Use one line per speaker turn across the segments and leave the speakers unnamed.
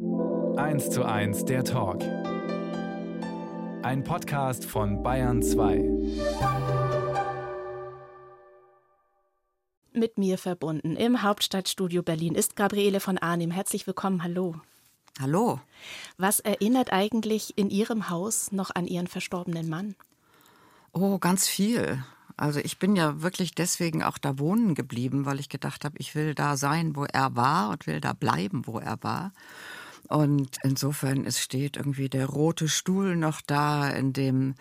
1 zu 1 der Talk. Ein Podcast von Bayern 2.
Mit mir verbunden im Hauptstadtstudio Berlin ist Gabriele von Arnim. Herzlich willkommen. Hallo.
Hallo.
Was erinnert eigentlich in Ihrem Haus noch an Ihren verstorbenen Mann?
Oh, ganz viel. Also ich bin ja wirklich deswegen auch da wohnen geblieben, weil ich gedacht habe, ich will da sein, wo er war und will da bleiben, wo er war. Und insofern, es steht irgendwie der rote Stuhl noch da, in dem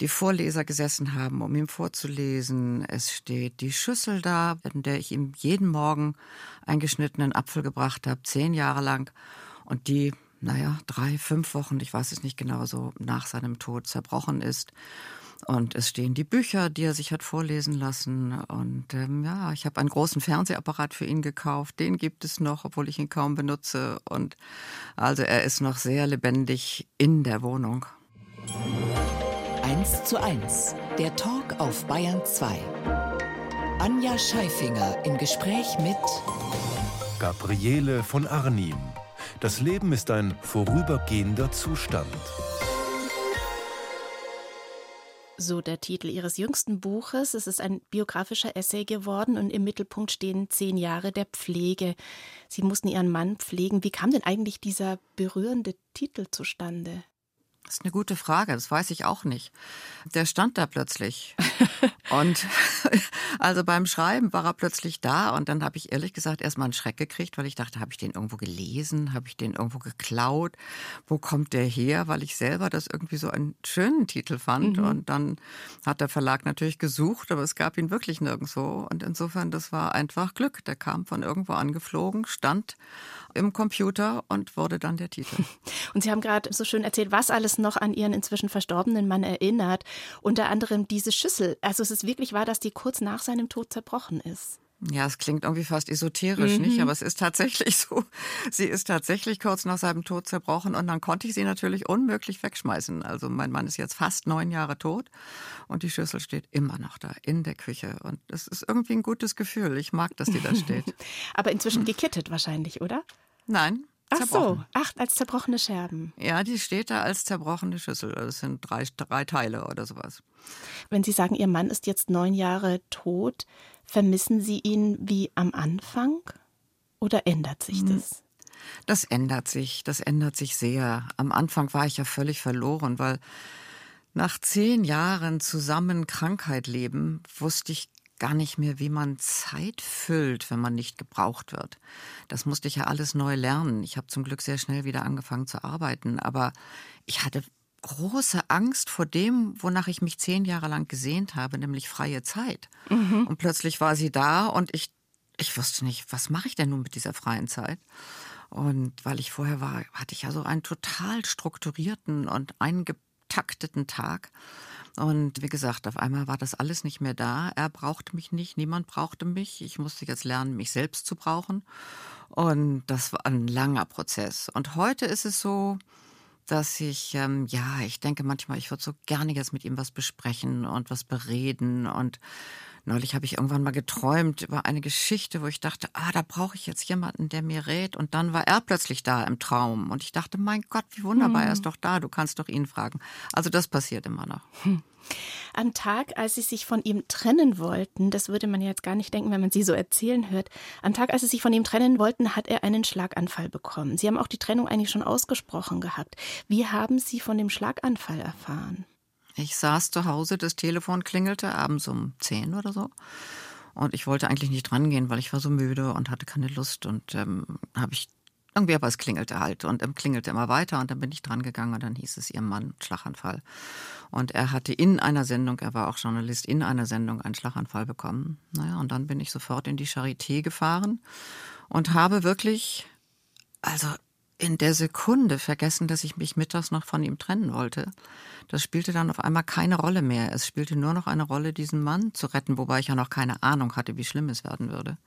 die Vorleser gesessen haben, um ihm vorzulesen. Es steht die Schüssel da, in der ich ihm jeden Morgen eingeschnittenen Apfel gebracht habe, zehn Jahre lang. Und die, naja, drei, fünf Wochen, ich weiß es nicht genau, so nach seinem Tod zerbrochen ist. Und es stehen die Bücher, die er sich hat vorlesen lassen. Und ähm, ja, ich habe einen großen Fernsehapparat für ihn gekauft. Den gibt es noch, obwohl ich ihn kaum benutze. Und also er ist noch sehr lebendig in der Wohnung.
1 zu 1, der Talk auf Bayern 2. Anja Scheifinger im Gespräch mit
Gabriele von Arnim. Das Leben ist ein vorübergehender Zustand.
So der Titel Ihres jüngsten Buches. Es ist ein biografischer Essay geworden und im Mittelpunkt stehen zehn Jahre der Pflege. Sie mussten Ihren Mann pflegen. Wie kam denn eigentlich dieser berührende Titel zustande?
Das ist eine gute Frage, das weiß ich auch nicht. Der stand da plötzlich. und also beim Schreiben war er plötzlich da und dann habe ich ehrlich gesagt erstmal einen Schreck gekriegt, weil ich dachte, habe ich den irgendwo gelesen, habe ich den irgendwo geklaut? Wo kommt der her? Weil ich selber das irgendwie so einen schönen Titel fand mhm. und dann hat der Verlag natürlich gesucht, aber es gab ihn wirklich nirgendwo und insofern das war einfach Glück. Der kam von irgendwo angeflogen, stand im Computer und wurde dann der Titel.
Und Sie haben gerade so schön erzählt, was alles noch an Ihren inzwischen verstorbenen Mann erinnert. Unter anderem diese Schüssel. Also es ist wirklich wahr, dass die kurz nach seinem Tod zerbrochen ist.
Ja, es klingt irgendwie fast esoterisch, mhm. nicht? Aber es ist tatsächlich so. Sie ist tatsächlich kurz nach seinem Tod zerbrochen und dann konnte ich sie natürlich unmöglich wegschmeißen. Also mein Mann ist jetzt fast neun Jahre tot und die Schüssel steht immer noch da in der Küche. Und es ist irgendwie ein gutes Gefühl. Ich mag, dass die da steht.
Aber inzwischen gekittet wahrscheinlich, oder?
Nein,
Ach so, acht als zerbrochene Scherben.
Ja, die steht da als zerbrochene Schüssel. Das sind drei, drei Teile oder sowas.
Wenn Sie sagen, Ihr Mann ist jetzt neun Jahre tot, vermissen Sie ihn wie am Anfang oder ändert sich hm. das?
Das ändert sich, das ändert sich sehr. Am Anfang war ich ja völlig verloren, weil nach zehn Jahren zusammen Krankheit leben, wusste ich gar nicht mehr, wie man Zeit füllt, wenn man nicht gebraucht wird. Das musste ich ja alles neu lernen. Ich habe zum Glück sehr schnell wieder angefangen zu arbeiten, aber ich hatte große Angst vor dem, wonach ich mich zehn Jahre lang gesehnt habe, nämlich freie Zeit. Mhm. Und plötzlich war sie da und ich, ich wusste nicht, was mache ich denn nun mit dieser freien Zeit? Und weil ich vorher war, hatte ich ja so einen total strukturierten und eingetakteten Tag. Und wie gesagt, auf einmal war das alles nicht mehr da. Er brauchte mich nicht, niemand brauchte mich. Ich musste jetzt lernen, mich selbst zu brauchen. Und das war ein langer Prozess. Und heute ist es so, dass ich, ähm, ja, ich denke manchmal, ich würde so gerne jetzt mit ihm was besprechen und was bereden und Neulich habe ich irgendwann mal geträumt über eine Geschichte, wo ich dachte, ah, da brauche ich jetzt jemanden, der mir rät. Und dann war er plötzlich da im Traum. Und ich dachte, mein Gott, wie wunderbar, hm. er ist doch da, du kannst doch ihn fragen. Also das passiert immer noch. Hm.
Am Tag, als Sie sich von ihm trennen wollten, das würde man ja jetzt gar nicht denken, wenn man Sie so erzählen hört, am Tag, als Sie sich von ihm trennen wollten, hat er einen Schlaganfall bekommen. Sie haben auch die Trennung eigentlich schon ausgesprochen gehabt. Wie haben Sie von dem Schlaganfall erfahren?
Ich saß zu Hause, das Telefon klingelte abends um zehn oder so. Und ich wollte eigentlich nicht drangehen, weil ich war so müde und hatte keine Lust. Und ähm, habe ich irgendwie, aber es klingelte halt und ähm, klingelte immer weiter. Und dann bin ich dran gegangen und dann hieß es, ihr Mann, Schlaganfall. Und er hatte in einer Sendung, er war auch Journalist, in einer Sendung einen Schlaganfall bekommen. Naja, und dann bin ich sofort in die Charité gefahren und habe wirklich, also in der Sekunde vergessen, dass ich mich mittags noch von ihm trennen wollte. Das spielte dann auf einmal keine Rolle mehr. Es spielte nur noch eine Rolle, diesen Mann zu retten, wobei ich ja noch keine Ahnung hatte, wie schlimm es werden würde.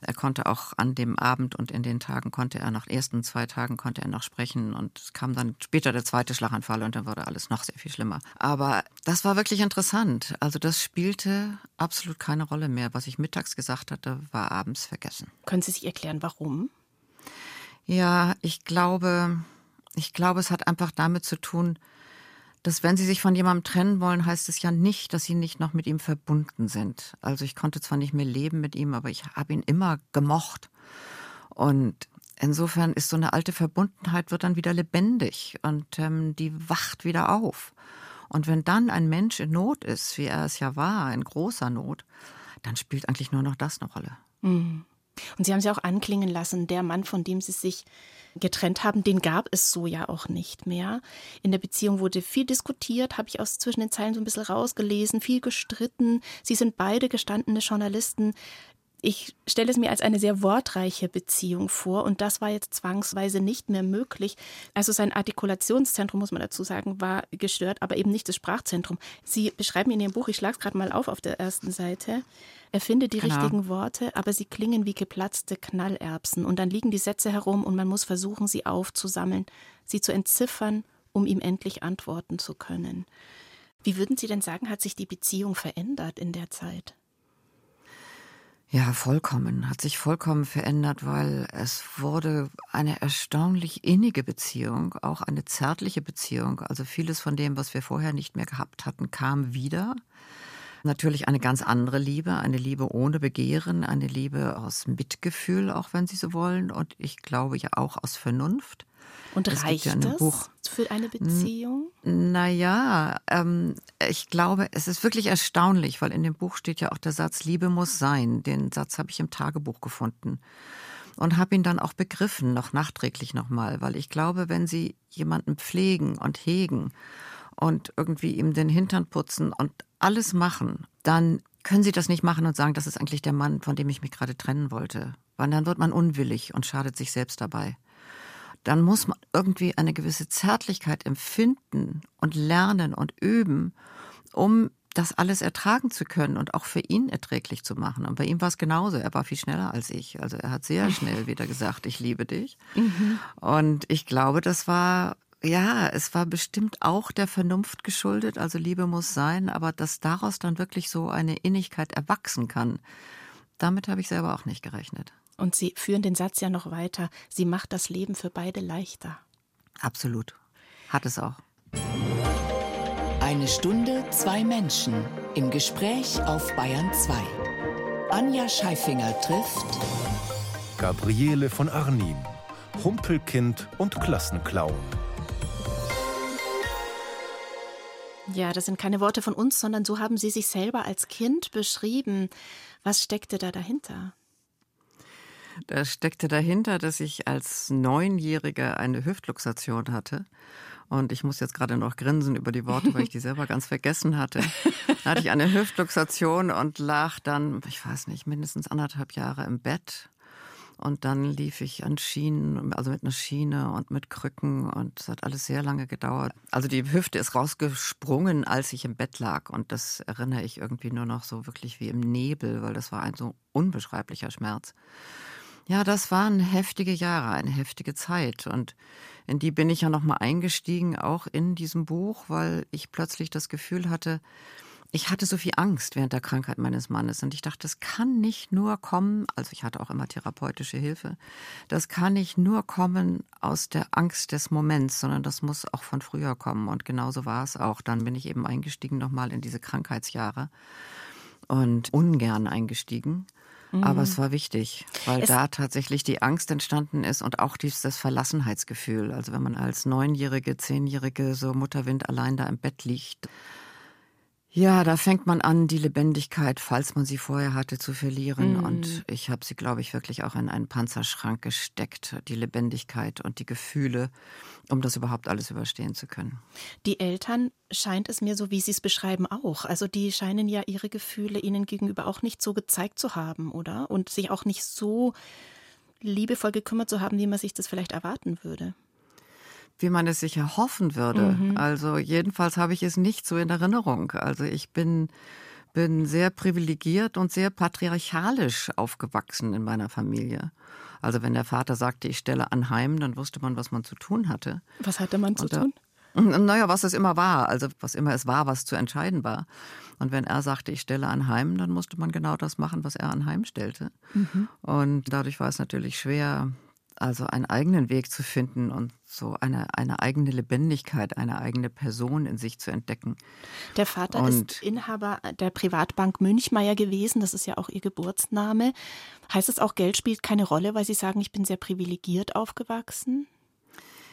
Er konnte auch an dem Abend und in den Tagen konnte er nach ersten zwei Tagen konnte er noch sprechen und es kam dann später der zweite Schlaganfall und dann wurde alles noch sehr viel schlimmer. Aber das war wirklich interessant. Also das spielte absolut keine Rolle mehr. Was ich mittags gesagt hatte, war abends vergessen.
Können Sie sich erklären, warum?
Ja, ich glaube, ich glaube, es hat einfach damit zu tun, dass wenn sie sich von jemandem trennen wollen, heißt es ja nicht, dass sie nicht noch mit ihm verbunden sind. Also ich konnte zwar nicht mehr leben mit ihm, aber ich habe ihn immer gemocht. Und insofern ist so eine alte Verbundenheit wird dann wieder lebendig und ähm, die wacht wieder auf. Und wenn dann ein Mensch in Not ist, wie er es ja war, in großer Not, dann spielt eigentlich nur noch das eine Rolle.
Mhm. Und Sie haben sie auch anklingen lassen, der Mann, von dem Sie sich getrennt haben, den gab es so ja auch nicht mehr. In der Beziehung wurde viel diskutiert, habe ich aus zwischen den Zeilen so ein bisschen rausgelesen, viel gestritten. Sie sind beide gestandene Journalisten. Ich stelle es mir als eine sehr wortreiche Beziehung vor und das war jetzt zwangsweise nicht mehr möglich. Also sein Artikulationszentrum, muss man dazu sagen, war gestört, aber eben nicht das Sprachzentrum. Sie beschreiben in Ihrem Buch, ich schlage es gerade mal auf auf der ersten Seite, er findet die genau. richtigen Worte, aber sie klingen wie geplatzte Knallerbsen und dann liegen die Sätze herum und man muss versuchen, sie aufzusammeln, sie zu entziffern, um ihm endlich antworten zu können. Wie würden Sie denn sagen, hat sich die Beziehung verändert in der Zeit?
Ja, vollkommen, hat sich vollkommen verändert, weil es wurde eine erstaunlich innige Beziehung, auch eine zärtliche Beziehung. Also vieles von dem, was wir vorher nicht mehr gehabt hatten, kam wieder. Natürlich eine ganz andere Liebe, eine Liebe ohne Begehren, eine Liebe aus Mitgefühl, auch wenn Sie so wollen, und ich glaube ja auch aus Vernunft.
Und es reicht ja das Buch. Für eine Beziehung?
Naja, ähm, ich glaube, es ist wirklich erstaunlich, weil in dem Buch steht ja auch der Satz, Liebe muss sein. Den Satz habe ich im Tagebuch gefunden und habe ihn dann auch begriffen, noch nachträglich nochmal, weil ich glaube, wenn Sie jemanden pflegen und hegen und irgendwie ihm den Hintern putzen und alles machen, dann können Sie das nicht machen und sagen, das ist eigentlich der Mann, von dem ich mich gerade trennen wollte. Weil dann wird man unwillig und schadet sich selbst dabei dann muss man irgendwie eine gewisse Zärtlichkeit empfinden und lernen und üben, um das alles ertragen zu können und auch für ihn erträglich zu machen. Und bei ihm war es genauso. Er war viel schneller als ich. Also er hat sehr schnell wieder gesagt, ich liebe dich. Mhm. Und ich glaube, das war, ja, es war bestimmt auch der Vernunft geschuldet. Also Liebe muss sein, aber dass daraus dann wirklich so eine Innigkeit erwachsen kann, damit habe ich selber auch nicht gerechnet.
Und Sie führen den Satz ja noch weiter. Sie macht das Leben für beide leichter.
Absolut. Hat es auch.
Eine Stunde, zwei Menschen im Gespräch auf Bayern 2. Anja Scheifinger trifft
Gabriele von Arnim, Humpelkind und Klassenclown.
Ja, das sind keine Worte von uns, sondern so haben Sie sich selber als Kind beschrieben. Was steckte da dahinter?
Da steckte dahinter, dass ich als Neunjähriger eine Hüftluxation hatte. Und ich muss jetzt gerade noch grinsen über die Worte, weil ich die selber ganz vergessen hatte. Da hatte ich eine Hüftluxation und lag dann, ich weiß nicht, mindestens anderthalb Jahre im Bett. Und dann lief ich an Schienen, also mit einer Schiene und mit Krücken und es hat alles sehr lange gedauert. Also die Hüfte ist rausgesprungen, als ich im Bett lag und das erinnere ich irgendwie nur noch so wirklich wie im Nebel, weil das war ein so unbeschreiblicher Schmerz. Ja, das waren heftige Jahre, eine heftige Zeit. Und in die bin ich ja nochmal eingestiegen, auch in diesem Buch, weil ich plötzlich das Gefühl hatte, ich hatte so viel Angst während der Krankheit meines Mannes und ich dachte, das kann nicht nur kommen, also ich hatte auch immer therapeutische Hilfe, das kann nicht nur kommen aus der Angst des Moments, sondern das muss auch von früher kommen und genauso war es auch. Dann bin ich eben eingestiegen nochmal in diese Krankheitsjahre und ungern eingestiegen aber es mhm. war wichtig, weil es da tatsächlich die Angst entstanden ist und auch dieses Verlassenheitsgefühl. Also wenn man als Neunjährige, Zehnjährige so Mutterwind allein da im Bett liegt, ja, da fängt man an, die Lebendigkeit, falls man sie vorher hatte, zu verlieren. Mm. Und ich habe sie, glaube ich, wirklich auch in einen Panzerschrank gesteckt, die Lebendigkeit und die Gefühle, um das überhaupt alles überstehen zu können.
Die Eltern scheint es mir so, wie Sie es beschreiben, auch. Also die scheinen ja ihre Gefühle Ihnen gegenüber auch nicht so gezeigt zu haben, oder? Und sich auch nicht so liebevoll gekümmert zu haben, wie man sich das vielleicht erwarten würde
wie man es sich erhoffen würde. Mhm. Also jedenfalls habe ich es nicht so in Erinnerung. Also ich bin bin sehr privilegiert und sehr patriarchalisch aufgewachsen in meiner Familie. Also wenn der Vater sagte, ich stelle anheim, dann wusste man, was man zu tun hatte.
Was hatte man zu da, tun?
Naja, was es immer war, also was immer es war, was zu entscheiden war. Und wenn er sagte, ich stelle anheim, dann musste man genau das machen, was er anheim stellte. Mhm. Und dadurch war es natürlich schwer, Also einen eigenen Weg zu finden und so eine, eine eigene Lebendigkeit, eine eigene Person in sich zu entdecken.
Der Vater und ist Inhaber der Privatbank Münchmeier gewesen, das ist ja auch ihr Geburtsname. Heißt es auch, Geld spielt keine Rolle, weil Sie sagen, ich bin sehr privilegiert aufgewachsen?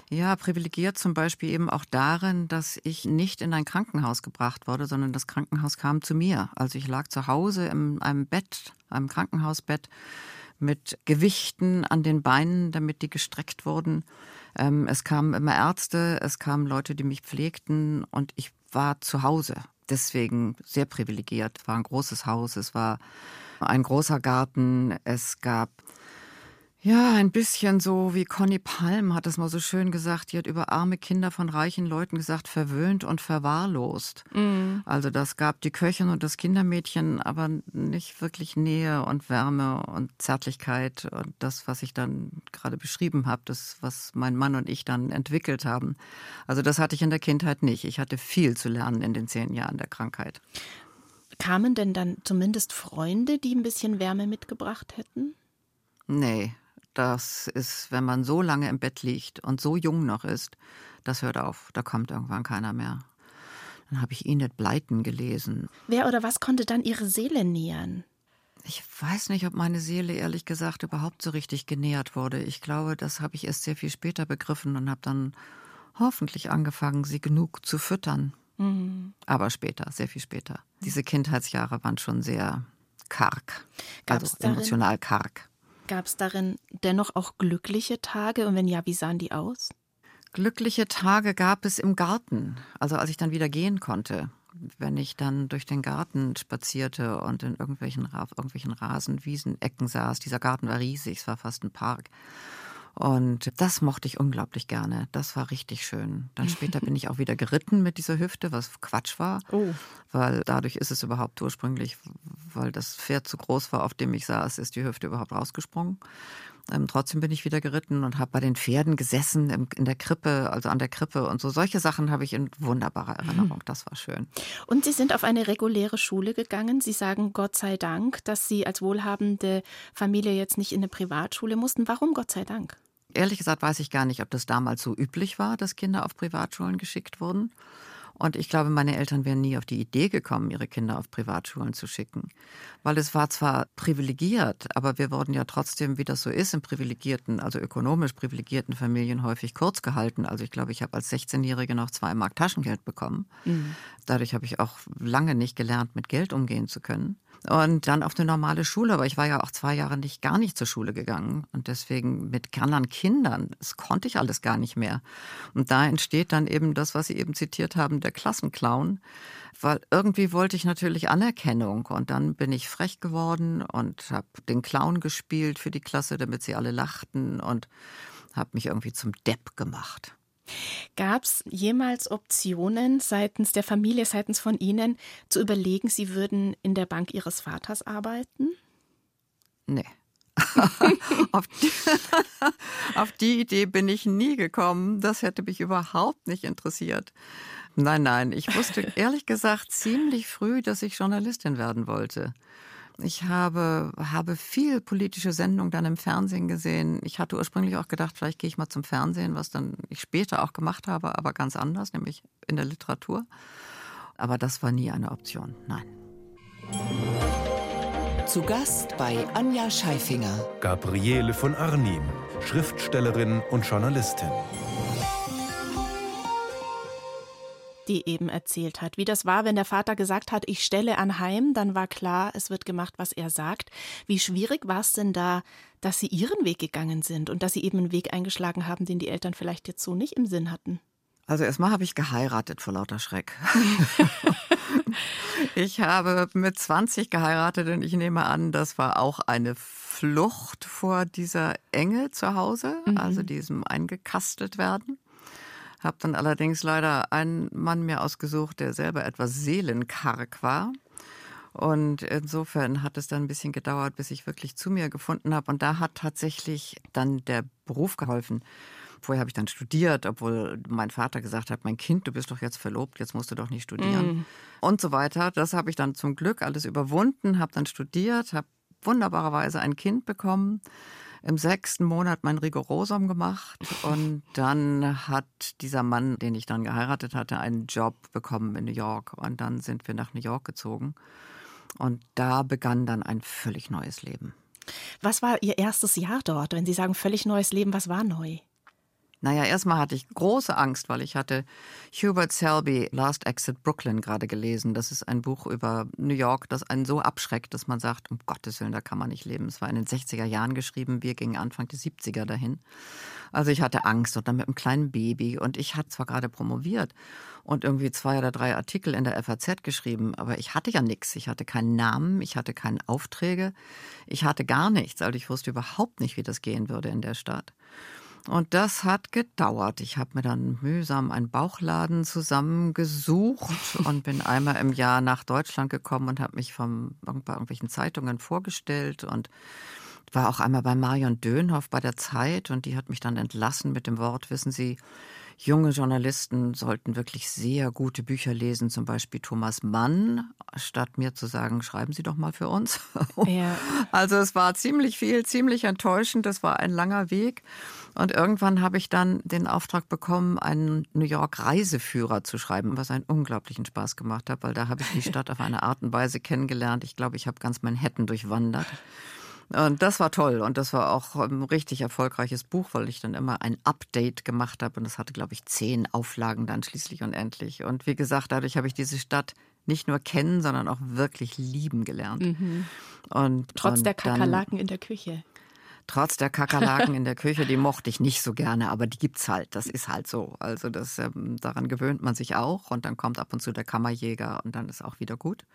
Ja, privilegiert zum Beispiel eben auch darin, dass ich nicht in ein Krankenhaus gebracht wurde, sondern das Krankenhaus kam zu mir. Also ich lag zu Hause in einem Bett, einem Krankenhausbett mit Gewichten an den Beinen, damit die gestreckt wurden. Ähm, es kamen immer Ärzte, es kamen Leute, die mich pflegten und ich war zu Hause. Deswegen sehr privilegiert. Es war ein großes Haus, es war ein großer Garten, es gab ja, ein bisschen so wie Conny Palm hat es mal so schön gesagt. Die hat über arme Kinder von reichen Leuten gesagt, verwöhnt und verwahrlost. Mhm. Also das gab die Köchin und das Kindermädchen, aber nicht wirklich Nähe und Wärme und Zärtlichkeit und das, was ich dann gerade beschrieben habe, das, was mein Mann und ich dann entwickelt haben. Also das hatte ich in der Kindheit nicht. Ich hatte viel zu lernen in den zehn Jahren der Krankheit.
Kamen denn dann zumindest Freunde, die ein bisschen Wärme mitgebracht hätten?
Nee, das ist, wenn man so lange im Bett liegt und so jung noch ist, das hört auf. Da kommt irgendwann keiner mehr. Dann habe ich Enid Blyton gelesen.
Wer oder was konnte dann ihre Seele nähern?
Ich weiß nicht, ob meine Seele ehrlich gesagt überhaupt so richtig genährt wurde. Ich glaube, das habe ich erst sehr viel später begriffen und habe dann hoffentlich angefangen, sie genug zu füttern. Mhm. Aber später, sehr viel später. Diese Kindheitsjahre waren schon sehr karg, Gab's also emotional karg.
Gab es darin dennoch auch glückliche Tage und wenn ja, wie sahen die aus?
Glückliche Tage gab es im Garten, also als ich dann wieder gehen konnte. Wenn ich dann durch den Garten spazierte und in irgendwelchen, auf irgendwelchen Rasenwiesen, Ecken saß. Dieser Garten war riesig, es war fast ein Park. Und das mochte ich unglaublich gerne. Das war richtig schön. Dann später bin ich auch wieder geritten mit dieser Hüfte, was Quatsch war. Oh. Weil dadurch ist es überhaupt ursprünglich, weil das Pferd zu groß war, auf dem ich saß, ist die Hüfte überhaupt rausgesprungen. Ähm, trotzdem bin ich wieder geritten und habe bei den Pferden gesessen im, in der Krippe, also an der Krippe und so. Solche Sachen habe ich in wunderbarer Erinnerung. Das war schön.
Und Sie sind auf eine reguläre Schule gegangen. Sie sagen Gott sei Dank, dass Sie als wohlhabende Familie jetzt nicht in eine Privatschule mussten. Warum Gott sei Dank?
Ehrlich gesagt weiß ich gar nicht, ob das damals so üblich war, dass Kinder auf Privatschulen geschickt wurden. Und ich glaube, meine Eltern wären nie auf die Idee gekommen, ihre Kinder auf Privatschulen zu schicken. Weil es war zwar privilegiert, aber wir wurden ja trotzdem, wie das so ist, in privilegierten, also ökonomisch privilegierten Familien häufig kurz gehalten. Also ich glaube, ich habe als 16-Jährige noch zwei Mark Taschengeld bekommen. Mhm. Dadurch habe ich auch lange nicht gelernt, mit Geld umgehen zu können und dann auf eine normale Schule. Aber ich war ja auch zwei Jahre nicht gar nicht zur Schule gegangen und deswegen mit anderen Kindern, das konnte ich alles gar nicht mehr. Und da entsteht dann eben das, was Sie eben zitiert haben, der Klassenclown, weil irgendwie wollte ich natürlich Anerkennung und dann bin ich frech geworden und habe den Clown gespielt für die Klasse, damit sie alle lachten und habe mich irgendwie zum Depp gemacht.
Gab es jemals Optionen seitens der Familie, seitens von Ihnen, zu überlegen, Sie würden in der Bank Ihres Vaters arbeiten?
Nee. auf, die, auf, die, Idee bin ich nie gekommen. Das hätte mich überhaupt nicht interessiert. Nein, nein, ich wusste ehrlich gesagt ziemlich früh, dass ich Journalistin werden wollte. Ich habe, habe viel politische Sendungen dann im Fernsehen gesehen. Ich hatte ursprünglich auch gedacht, vielleicht gehe ich mal zum Fernsehen, was dann ich später auch gemacht habe, aber ganz anders, nämlich in der Literatur. Aber das war nie eine Option, nein.
Zu Gast bei Anja Scheifinger.
Gabriele von Arnim, Schriftstellerin und Journalistin
die eben erzählt hat. Wie das war, wenn der Vater gesagt hat, ich stelle anheim, dann war klar, es wird gemacht, was er sagt. Wie schwierig war es denn da, dass sie ihren Weg gegangen sind und dass sie eben einen Weg eingeschlagen haben, den die Eltern vielleicht jetzt so nicht im Sinn hatten?
Also erstmal habe ich geheiratet vor lauter Schreck. ich habe mit 20 geheiratet und ich nehme an, das war auch eine Flucht vor dieser Enge zu Hause, mhm. also diesem eingekastelt werden. Habe dann allerdings leider einen Mann mir ausgesucht, der selber etwas seelenkarg war. Und insofern hat es dann ein bisschen gedauert, bis ich wirklich zu mir gefunden habe. Und da hat tatsächlich dann der Beruf geholfen. Vorher habe ich dann studiert, obwohl mein Vater gesagt hat, mein Kind, du bist doch jetzt verlobt, jetzt musst du doch nicht studieren. Mm. Und so weiter. Das habe ich dann zum Glück alles überwunden, habe dann studiert, habe wunderbarerweise ein Kind bekommen im sechsten Monat mein Rigorosum gemacht und dann hat dieser Mann, den ich dann geheiratet hatte, einen Job bekommen in New York und dann sind wir nach New York gezogen und da begann dann ein völlig neues Leben.
Was war Ihr erstes Jahr dort? Wenn Sie sagen völlig neues Leben, was war neu?
Naja, erstmal hatte ich große Angst, weil ich hatte Hubert Selby Last Exit Brooklyn gerade gelesen. Das ist ein Buch über New York, das einen so abschreckt, dass man sagt, um Gottes Willen, da kann man nicht leben. Es war in den 60er Jahren geschrieben, wir gingen Anfang der 70er dahin. Also ich hatte Angst und dann mit einem kleinen Baby und ich hatte zwar gerade promoviert und irgendwie zwei oder drei Artikel in der FAZ geschrieben, aber ich hatte ja nichts. Ich hatte keinen Namen, ich hatte keine Aufträge, ich hatte gar nichts. Also ich wusste überhaupt nicht, wie das gehen würde in der Stadt. Und das hat gedauert. Ich habe mir dann mühsam einen Bauchladen zusammengesucht und bin einmal im Jahr nach Deutschland gekommen und habe mich vom, bei irgendwelchen Zeitungen vorgestellt und war auch einmal bei Marion Dönhoff bei der Zeit und die hat mich dann entlassen mit dem Wort, wissen Sie, junge Journalisten sollten wirklich sehr gute Bücher lesen, zum Beispiel Thomas Mann, statt mir zu sagen, schreiben Sie doch mal für uns. Ja. Also es war ziemlich viel, ziemlich enttäuschend, das war ein langer Weg. Und irgendwann habe ich dann den Auftrag bekommen, einen New York Reiseführer zu schreiben, was einen unglaublichen Spaß gemacht hat, weil da habe ich die Stadt auf eine Art und Weise kennengelernt. Ich glaube, ich habe ganz Manhattan durchwandert. Und das war toll und das war auch ein richtig erfolgreiches Buch, weil ich dann immer ein Update gemacht habe und das hatte, glaube ich, zehn Auflagen dann schließlich und endlich. Und wie gesagt, dadurch habe ich diese Stadt nicht nur kennen, sondern auch wirklich lieben gelernt. Mhm.
Und trotz und der Kakerlaken in der Küche.
Trotz der Kakerlaken in der Küche, die mochte ich nicht so gerne, aber die gibt's halt. Das ist halt so. Also das, ähm, daran gewöhnt man sich auch und dann kommt ab und zu der Kammerjäger und dann ist auch wieder gut.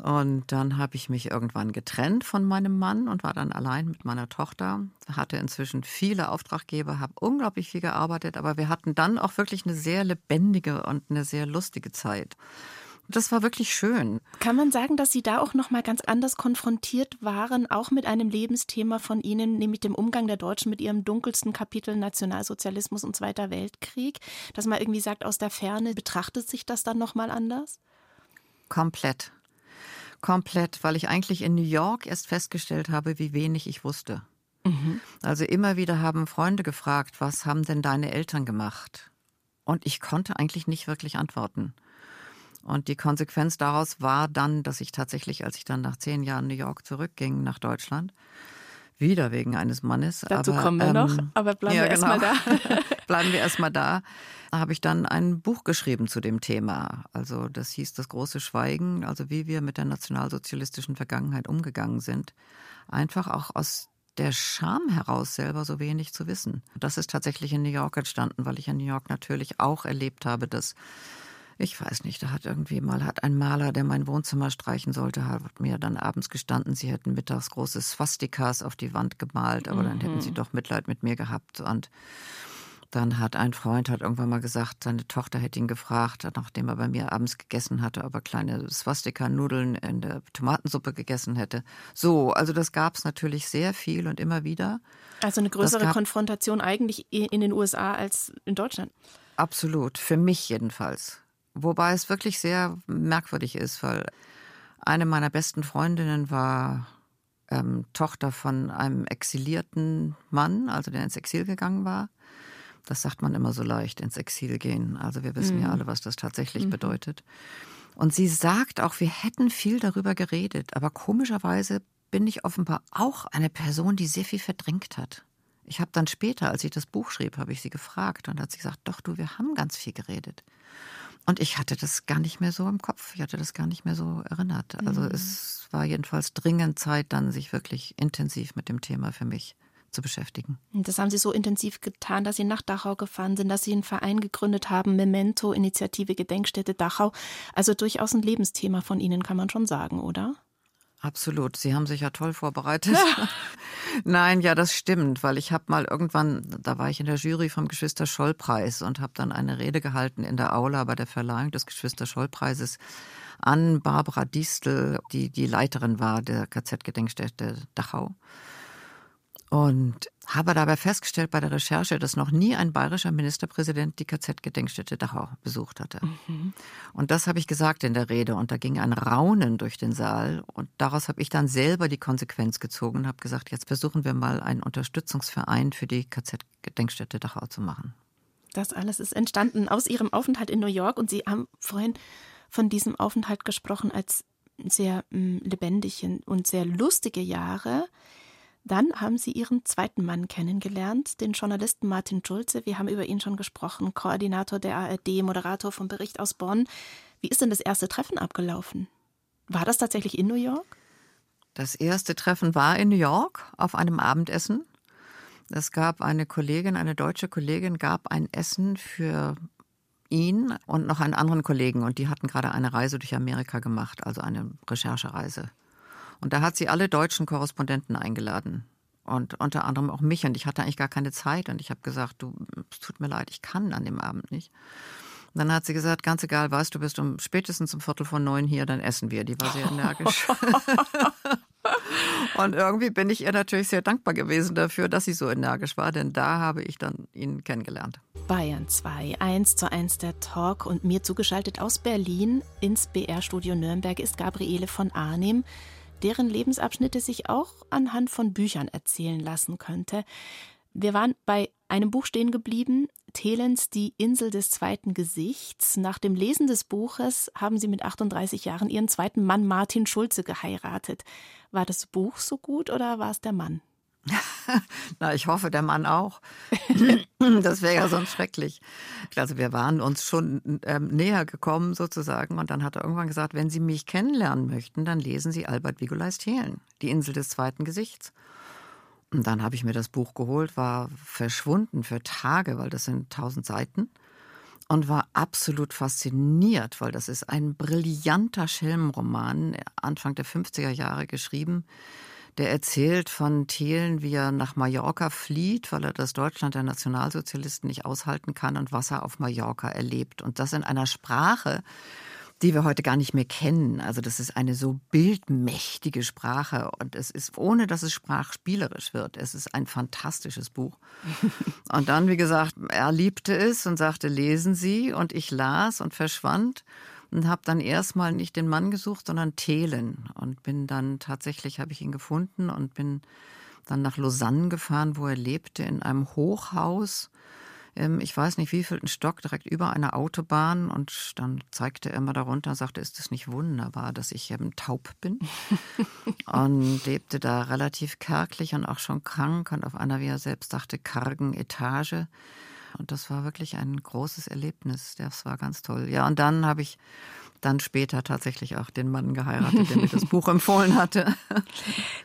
Und dann habe ich mich irgendwann getrennt von meinem Mann und war dann allein mit meiner Tochter. Hatte inzwischen viele Auftraggeber, habe unglaublich viel gearbeitet, aber wir hatten dann auch wirklich eine sehr lebendige und eine sehr lustige Zeit. Das war wirklich schön.
Kann man sagen, dass Sie da auch noch mal ganz anders konfrontiert waren, auch mit einem Lebensthema von Ihnen, nämlich dem Umgang der Deutschen mit ihrem dunkelsten Kapitel Nationalsozialismus und Zweiter Weltkrieg, dass man irgendwie sagt, aus der Ferne betrachtet sich das dann noch mal anders?
Komplett. Komplett, weil ich eigentlich in New York erst festgestellt habe, wie wenig ich wusste. Mhm. Also immer wieder haben Freunde gefragt, was haben denn deine Eltern gemacht? Und ich konnte eigentlich nicht wirklich antworten. Und die Konsequenz daraus war dann, dass ich tatsächlich, als ich dann nach zehn Jahren New York zurückging nach Deutschland, wieder wegen eines Mannes.
Dazu aber, kommen wir ähm, noch, aber bleiben ja, wir genau. erstmal da.
bleiben wir erstmal da. Da habe ich dann ein Buch geschrieben zu dem Thema. Also das hieß Das große Schweigen, also wie wir mit der nationalsozialistischen Vergangenheit umgegangen sind. Einfach auch aus der Scham heraus selber so wenig zu wissen. Das ist tatsächlich in New York entstanden, weil ich in New York natürlich auch erlebt habe, dass ich weiß nicht, da hat irgendwie mal hat ein Maler, der mein Wohnzimmer streichen sollte, hat mir dann abends gestanden, sie hätten mittags große Swastikas auf die Wand gemalt, aber mhm. dann hätten sie mhm. doch Mitleid mit mir gehabt und dann hat ein Freund hat irgendwann mal gesagt, seine Tochter hätte ihn gefragt, nachdem er bei mir abends gegessen hatte, ob er kleine Swastika-Nudeln in der Tomatensuppe gegessen hätte. So, also das gab es natürlich sehr viel und immer wieder.
Also eine größere Konfrontation eigentlich in den USA als in Deutschland.
Absolut, für mich jedenfalls. Wobei es wirklich sehr merkwürdig ist, weil eine meiner besten Freundinnen war ähm, Tochter von einem exilierten Mann, also der ins Exil gegangen war. Das sagt man immer so leicht, ins Exil gehen. Also wir wissen mhm. ja alle, was das tatsächlich mhm. bedeutet. Und sie sagt auch, wir hätten viel darüber geredet, aber komischerweise bin ich offenbar auch eine Person, die sehr viel verdrängt hat. Ich habe dann später, als ich das Buch schrieb, habe ich sie gefragt und hat sie gesagt, doch du, wir haben ganz viel geredet. Und ich hatte das gar nicht mehr so im Kopf. Ich hatte das gar nicht mehr so erinnert. Also mhm. es war jedenfalls dringend Zeit, dann sich wirklich intensiv mit dem Thema für mich zu beschäftigen.
Das haben Sie so intensiv getan, dass Sie nach Dachau gefahren sind, dass Sie einen Verein gegründet haben, Memento, Initiative Gedenkstätte Dachau. Also durchaus ein Lebensthema von Ihnen, kann man schon sagen, oder?
Absolut. Sie haben sich ja toll vorbereitet. Ja. Nein, ja, das stimmt, weil ich habe mal irgendwann, da war ich in der Jury vom Geschwister Scholl Preis und habe dann eine Rede gehalten in der Aula bei der Verleihung des Geschwister Scholl Preises an Barbara Distel, die die Leiterin war der KZ-Gedenkstätte Dachau. Und habe dabei festgestellt bei der Recherche, dass noch nie ein bayerischer Ministerpräsident die KZ-Gedenkstätte Dachau besucht hatte. Mhm. Und das habe ich gesagt in der Rede und da ging ein Raunen durch den Saal und daraus habe ich dann selber die Konsequenz gezogen und habe gesagt, jetzt versuchen wir mal einen Unterstützungsverein für die KZ-Gedenkstätte Dachau zu machen.
Das alles ist entstanden aus Ihrem Aufenthalt in New York und Sie haben vorhin von diesem Aufenthalt gesprochen als sehr mm, lebendige und sehr lustige Jahre. Dann haben Sie Ihren zweiten Mann kennengelernt, den Journalisten Martin Schulze. Wir haben über ihn schon gesprochen, Koordinator der ARD, Moderator vom Bericht aus Bonn. Wie ist denn das erste Treffen abgelaufen? War das tatsächlich in New York?
Das erste Treffen war in New York auf einem Abendessen. Es gab eine Kollegin, eine deutsche Kollegin, gab ein Essen für ihn und noch einen anderen Kollegen und die hatten gerade eine Reise durch Amerika gemacht, also eine Recherchereise. Und da hat sie alle deutschen Korrespondenten eingeladen. Und unter anderem auch mich. Und ich hatte eigentlich gar keine Zeit. Und ich habe gesagt, du, es tut mir leid, ich kann an dem Abend nicht. Und dann hat sie gesagt, ganz egal was, du bist um spätestens um Viertel von neun hier, dann essen wir. Die war sehr energisch. und irgendwie bin ich ihr natürlich sehr dankbar gewesen dafür, dass sie so energisch war, denn da habe ich dann ihn kennengelernt.
Bayern 2, 1 zu 1 der Talk und mir zugeschaltet aus Berlin ins BR-Studio Nürnberg ist Gabriele von Arnim deren Lebensabschnitte sich auch anhand von Büchern erzählen lassen könnte. Wir waren bei einem Buch stehen geblieben, Thelens Die Insel des zweiten Gesichts. Nach dem Lesen des Buches haben Sie mit 38 Jahren Ihren zweiten Mann Martin Schulze geheiratet. War das Buch so gut oder war es der Mann?
Na, ich hoffe, der Mann auch. das wäre ja sonst schrecklich. Also wir waren uns schon ähm, näher gekommen sozusagen und dann hat er irgendwann gesagt, wenn Sie mich kennenlernen möchten, dann lesen Sie Albert Vigoleis Thelen, Die Insel des zweiten Gesichts. Und dann habe ich mir das Buch geholt, war verschwunden für Tage, weil das sind tausend Seiten und war absolut fasziniert, weil das ist ein brillanter Schelmenroman, Anfang der 50er Jahre geschrieben, der erzählt von Thelen, wie er nach Mallorca flieht, weil er das Deutschland der Nationalsozialisten nicht aushalten kann und was er auf Mallorca erlebt. Und das in einer Sprache, die wir heute gar nicht mehr kennen. Also das ist eine so bildmächtige Sprache und es ist, ohne dass es sprachspielerisch wird, es ist ein fantastisches Buch. und dann, wie gesagt, er liebte es und sagte, lesen Sie und ich las und verschwand und habe dann erstmal nicht den Mann gesucht, sondern Thelen und bin dann tatsächlich habe ich ihn gefunden und bin dann nach Lausanne gefahren, wo er lebte in einem Hochhaus. Ähm, ich weiß nicht, wie viel ein Stock direkt über einer Autobahn und dann zeigte er immer darunter und sagte, ist es nicht wunderbar, dass ich eben taub bin? und lebte da relativ kärglich und auch schon krank und auf einer, wie er selbst sagte, kargen Etage. Und das war wirklich ein großes Erlebnis. Das war ganz toll. Ja, und dann habe ich dann später tatsächlich auch den Mann geheiratet, der mir das Buch empfohlen hatte.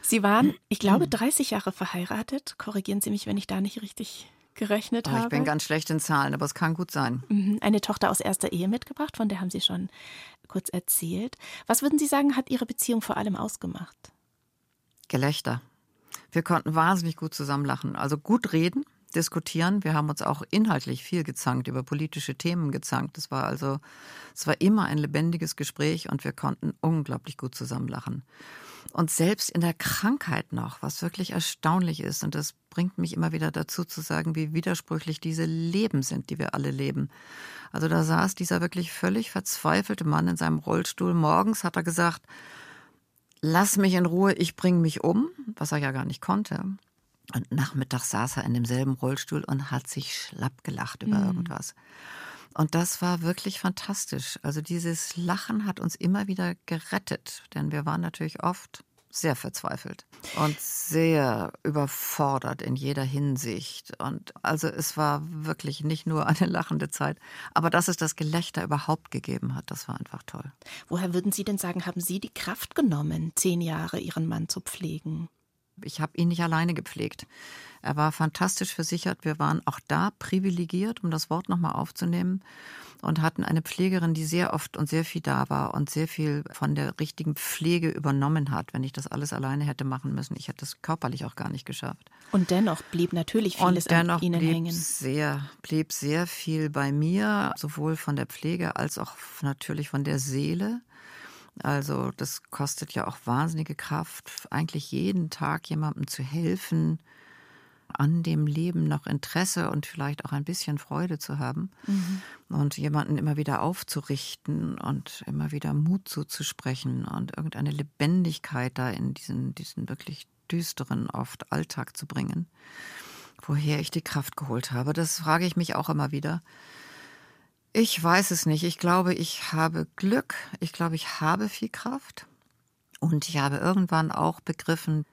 Sie waren, ich glaube, 30 Jahre verheiratet. Korrigieren Sie mich, wenn ich da nicht richtig gerechnet oh, habe.
Ich bin ganz schlecht in Zahlen, aber es kann gut sein.
Mhm. Eine Tochter aus erster Ehe mitgebracht, von der haben Sie schon kurz erzählt. Was würden Sie sagen, hat Ihre Beziehung vor allem ausgemacht?
Gelächter. Wir konnten wahnsinnig gut zusammen lachen. Also gut reden, diskutieren. Wir haben uns auch inhaltlich viel gezankt, über politische Themen gezankt. Es war also, es war immer ein lebendiges Gespräch und wir konnten unglaublich gut zusammen lachen. Und selbst in der Krankheit noch, was wirklich erstaunlich ist, und das bringt mich immer wieder dazu zu sagen, wie widersprüchlich diese Leben sind, die wir alle leben. Also da saß dieser wirklich völlig verzweifelte Mann in seinem Rollstuhl. Morgens hat er gesagt, lass mich in Ruhe, ich bringe mich um, was er ja gar nicht konnte. Und nachmittags saß er in demselben Rollstuhl und hat sich schlapp gelacht über mhm. irgendwas. Und das war wirklich fantastisch. Also dieses Lachen hat uns immer wieder gerettet, denn wir waren natürlich oft sehr verzweifelt und sehr überfordert in jeder Hinsicht. Und also es war wirklich nicht nur eine lachende Zeit, aber dass es das Gelächter überhaupt gegeben hat, das war einfach toll.
Woher würden Sie denn sagen, haben Sie die Kraft genommen, zehn Jahre Ihren Mann zu pflegen?
Ich habe ihn nicht alleine gepflegt. Er war fantastisch versichert. Wir waren auch da privilegiert, um das Wort nochmal aufzunehmen, und hatten eine Pflegerin, die sehr oft und sehr viel da war und sehr viel von der richtigen Pflege übernommen hat. Wenn ich das alles alleine hätte machen müssen, ich hätte es körperlich auch gar nicht geschafft.
Und dennoch blieb natürlich vieles und dennoch an Ihnen
blieb
hängen.
Sehr, blieb sehr viel bei mir, sowohl von der Pflege als auch natürlich von der Seele. Also das kostet ja auch wahnsinnige Kraft, eigentlich jeden Tag jemandem zu helfen, an dem Leben noch Interesse und vielleicht auch ein bisschen Freude zu haben mhm. und jemanden immer wieder aufzurichten und immer wieder Mut zuzusprechen und irgendeine Lebendigkeit da in diesen, diesen wirklich düsteren, oft Alltag zu bringen. Woher ich die Kraft geholt habe, das frage ich mich auch immer wieder. Ich weiß es nicht. Ich glaube, ich habe Glück. Ich glaube, ich habe viel Kraft. Und ich habe irgendwann auch begriffen,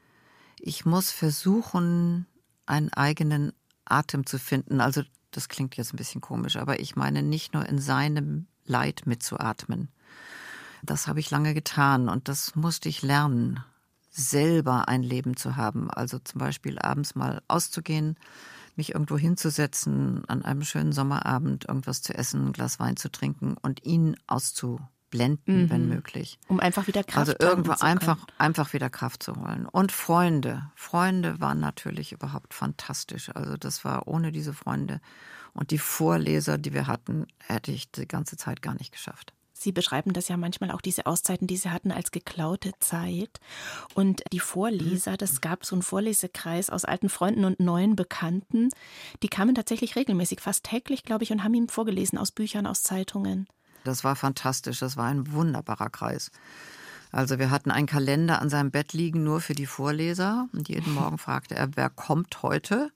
ich muss versuchen, einen eigenen Atem zu finden. Also das klingt jetzt ein bisschen komisch, aber ich meine nicht nur in seinem Leid mitzuatmen. Das habe ich lange getan und das musste ich lernen, selber ein Leben zu haben. Also zum Beispiel abends mal auszugehen, mich irgendwo hinzusetzen, an einem schönen Sommerabend irgendwas zu essen, ein Glas Wein zu trinken und ihn auszublenden, mhm. wenn möglich.
Um einfach wieder Kraft
Also irgendwo einfach, einfach wieder Kraft zu holen. Und Freunde. Freunde waren natürlich überhaupt fantastisch. Also das war ohne diese Freunde und die Vorleser, die wir hatten, hätte ich die ganze Zeit gar nicht geschafft.
Sie beschreiben das ja manchmal auch diese Auszeiten, die Sie hatten, als geklaute Zeit. Und die Vorleser, das gab so einen Vorlesekreis aus alten Freunden und neuen Bekannten. Die kamen tatsächlich regelmäßig, fast täglich, glaube ich, und haben ihm vorgelesen aus Büchern, aus Zeitungen.
Das war fantastisch. Das war ein wunderbarer Kreis. Also wir hatten einen Kalender an seinem Bett liegen nur für die Vorleser und jeden Morgen fragte er, wer kommt heute?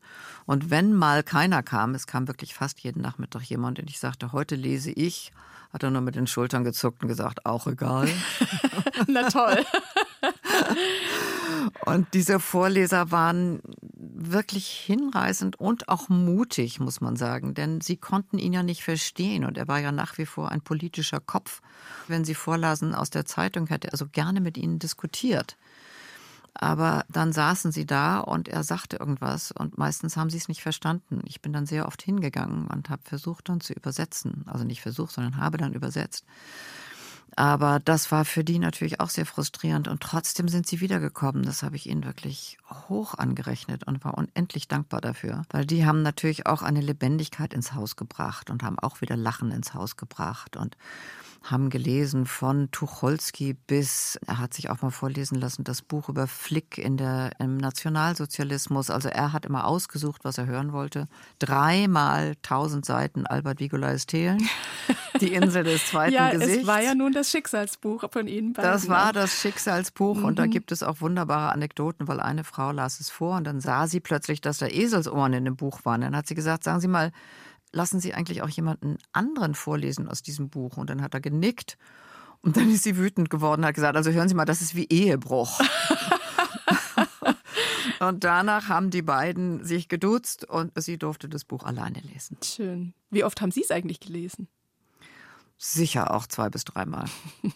Und wenn mal keiner kam, es kam wirklich fast jeden Nachmittag jemand und ich sagte, heute lese ich hat er nur mit den Schultern gezuckt und gesagt, auch egal.
Na toll.
und diese Vorleser waren wirklich hinreißend und auch mutig, muss man sagen, denn sie konnten ihn ja nicht verstehen und er war ja nach wie vor ein politischer Kopf. Wenn sie vorlasen aus der Zeitung, hätte er so gerne mit ihnen diskutiert. Aber dann saßen sie da und er sagte irgendwas und meistens haben sie es nicht verstanden. Ich bin dann sehr oft hingegangen und habe versucht dann zu übersetzen. Also nicht versucht, sondern habe dann übersetzt. Aber das war für die natürlich auch sehr frustrierend und trotzdem sind sie wiedergekommen. Das habe ich ihnen wirklich hoch angerechnet und war unendlich dankbar dafür, weil die haben natürlich auch eine Lebendigkeit ins Haus gebracht und haben auch wieder Lachen ins Haus gebracht und haben gelesen von Tucholsky bis, er hat sich auch mal vorlesen lassen, das Buch über Flick in der, im Nationalsozialismus. Also er hat immer ausgesucht, was er hören wollte. Dreimal tausend Seiten Albert Vigolaes Thelen, die Insel des zweiten
ja,
Gesichts.
es war ja nun das Schicksalsbuch von Ihnen beiden.
Das war das Schicksalsbuch mhm. und da mhm. gibt es auch wunderbare Anekdoten, weil eine Frau las es vor und dann sah sie plötzlich, dass da Eselsohren in dem Buch waren. Dann hat sie gesagt, sagen Sie mal, lassen Sie eigentlich auch jemanden anderen vorlesen aus diesem Buch? Und dann hat er genickt. Und dann ist sie wütend geworden, hat gesagt, also hören Sie mal, das ist wie Ehebruch. und danach haben die beiden sich geduzt und sie durfte das Buch alleine lesen.
Schön. Wie oft haben Sie es eigentlich gelesen?
Sicher auch zwei bis dreimal.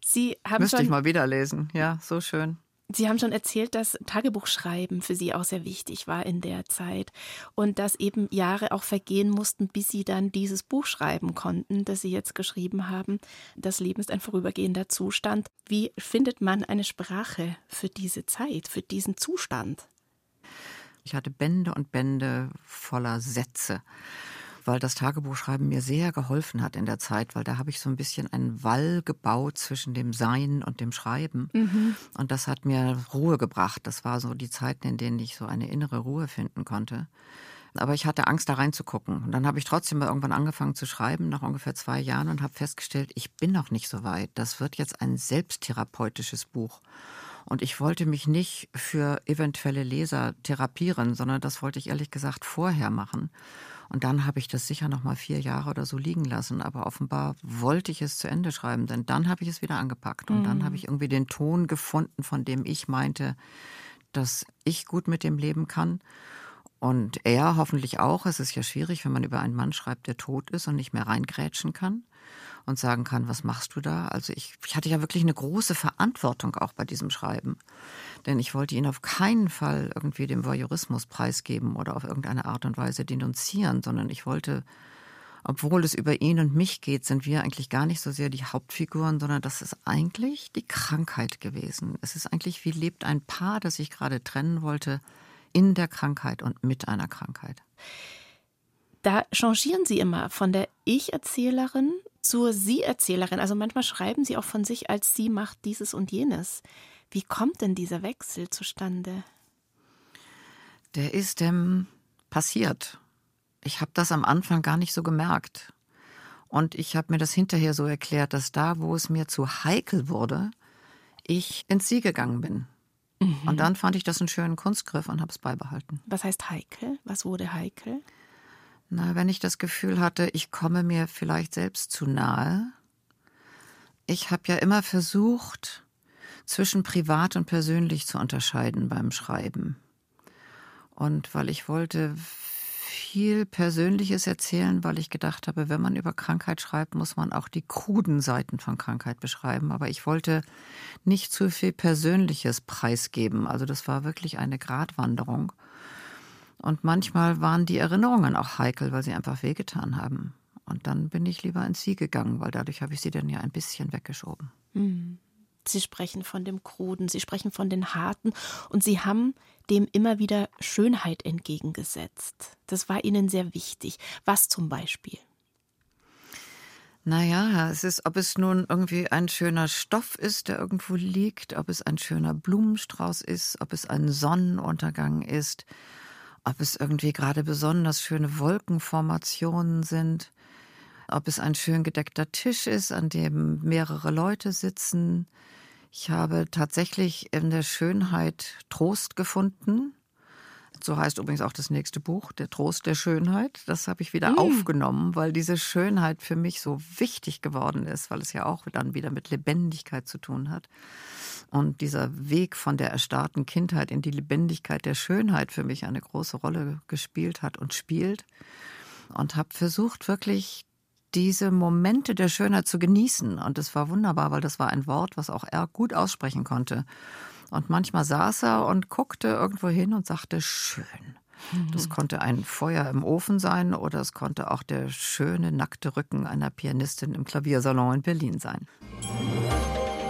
Sie haben
Müsste
schon
ich mal wieder lesen. Ja, so schön.
Sie haben schon erzählt, dass Tagebuchschreiben für Sie auch sehr wichtig war in der Zeit und dass eben Jahre auch vergehen mussten, bis Sie dann dieses Buch schreiben konnten, das Sie jetzt geschrieben haben. Das Leben ist ein vorübergehender Zustand. Wie findet man eine Sprache für diese Zeit, für diesen Zustand?
Ich hatte Bände und Bände voller Sätze weil das Tagebuchschreiben mir sehr geholfen hat in der Zeit, weil da habe ich so ein bisschen einen Wall gebaut zwischen dem Sein und dem Schreiben. Mhm. Und das hat mir Ruhe gebracht. Das war so die Zeiten, in denen ich so eine innere Ruhe finden konnte. Aber ich hatte Angst, da reinzugucken. Und dann habe ich trotzdem mal irgendwann angefangen zu schreiben, nach ungefähr zwei Jahren, und habe festgestellt, ich bin noch nicht so weit. Das wird jetzt ein selbsttherapeutisches Buch. Und ich wollte mich nicht für eventuelle Leser therapieren, sondern das wollte ich ehrlich gesagt vorher machen. Und dann habe ich das sicher noch mal vier Jahre oder so liegen lassen. Aber offenbar wollte ich es zu Ende schreiben, denn dann habe ich es wieder angepackt. Und mhm. dann habe ich irgendwie den Ton gefunden, von dem ich meinte, dass ich gut mit dem leben kann. Und er hoffentlich auch. Es ist ja schwierig, wenn man über einen Mann schreibt, der tot ist und nicht mehr reingrätschen kann und sagen kann, was machst du da? Also ich, ich hatte ja wirklich eine große Verantwortung auch bei diesem Schreiben. Denn ich wollte ihn auf keinen Fall irgendwie dem Voyeurismus preisgeben oder auf irgendeine Art und Weise denunzieren, sondern ich wollte, obwohl es über ihn und mich geht, sind wir eigentlich gar nicht so sehr die Hauptfiguren, sondern das ist eigentlich die Krankheit gewesen. Es ist eigentlich, wie lebt ein Paar, das sich gerade trennen wollte, in der Krankheit und mit einer Krankheit.
Da changieren Sie immer von der Ich-Erzählerin zur Sie-Erzählerin. Also manchmal schreiben Sie auch von sich als Sie macht dieses und jenes. Wie kommt denn dieser Wechsel zustande?
Der ist dem passiert. Ich habe das am Anfang gar nicht so gemerkt. Und ich habe mir das hinterher so erklärt, dass da, wo es mir zu heikel wurde, ich ins Sie gegangen bin. Mhm. Und dann fand ich das einen schönen Kunstgriff und habe es beibehalten.
Was heißt heikel? Was wurde heikel?
Na, wenn ich das Gefühl hatte, ich komme mir vielleicht selbst zu nahe. Ich habe ja immer versucht, zwischen privat und persönlich zu unterscheiden beim Schreiben. Und weil ich wollte viel Persönliches erzählen, weil ich gedacht habe, wenn man über Krankheit schreibt, muss man auch die kruden Seiten von Krankheit beschreiben. Aber ich wollte nicht zu viel Persönliches preisgeben. Also das war wirklich eine Gratwanderung. Und manchmal waren die Erinnerungen auch heikel, weil sie einfach wehgetan haben. Und dann bin ich lieber ins Sie gegangen, weil dadurch habe ich sie dann ja ein bisschen weggeschoben.
Mhm. Sie sprechen von dem Kruden, Sie sprechen von den Harten und Sie haben dem immer wieder Schönheit entgegengesetzt. Das war Ihnen sehr wichtig. Was zum Beispiel?
Naja, es ist, ob es nun irgendwie ein schöner Stoff ist, der irgendwo liegt, ob es ein schöner Blumenstrauß ist, ob es ein Sonnenuntergang ist, ob es irgendwie gerade besonders schöne Wolkenformationen sind, ob es ein schön gedeckter Tisch ist, an dem mehrere Leute sitzen, ich habe tatsächlich in der Schönheit Trost gefunden. So heißt übrigens auch das nächste Buch, Der Trost der Schönheit. Das habe ich wieder mm. aufgenommen, weil diese Schönheit für mich so wichtig geworden ist, weil es ja auch dann wieder mit Lebendigkeit zu tun hat. Und dieser Weg von der erstarrten Kindheit in die Lebendigkeit der Schönheit für mich eine große Rolle gespielt hat und spielt. Und habe versucht, wirklich diese Momente der Schönheit zu genießen. Und es war wunderbar, weil das war ein Wort, was auch er gut aussprechen konnte. Und manchmal saß er und guckte irgendwo hin und sagte, schön. Das mhm. konnte ein Feuer im Ofen sein oder es konnte auch der schöne, nackte Rücken einer Pianistin im Klaviersalon in Berlin sein.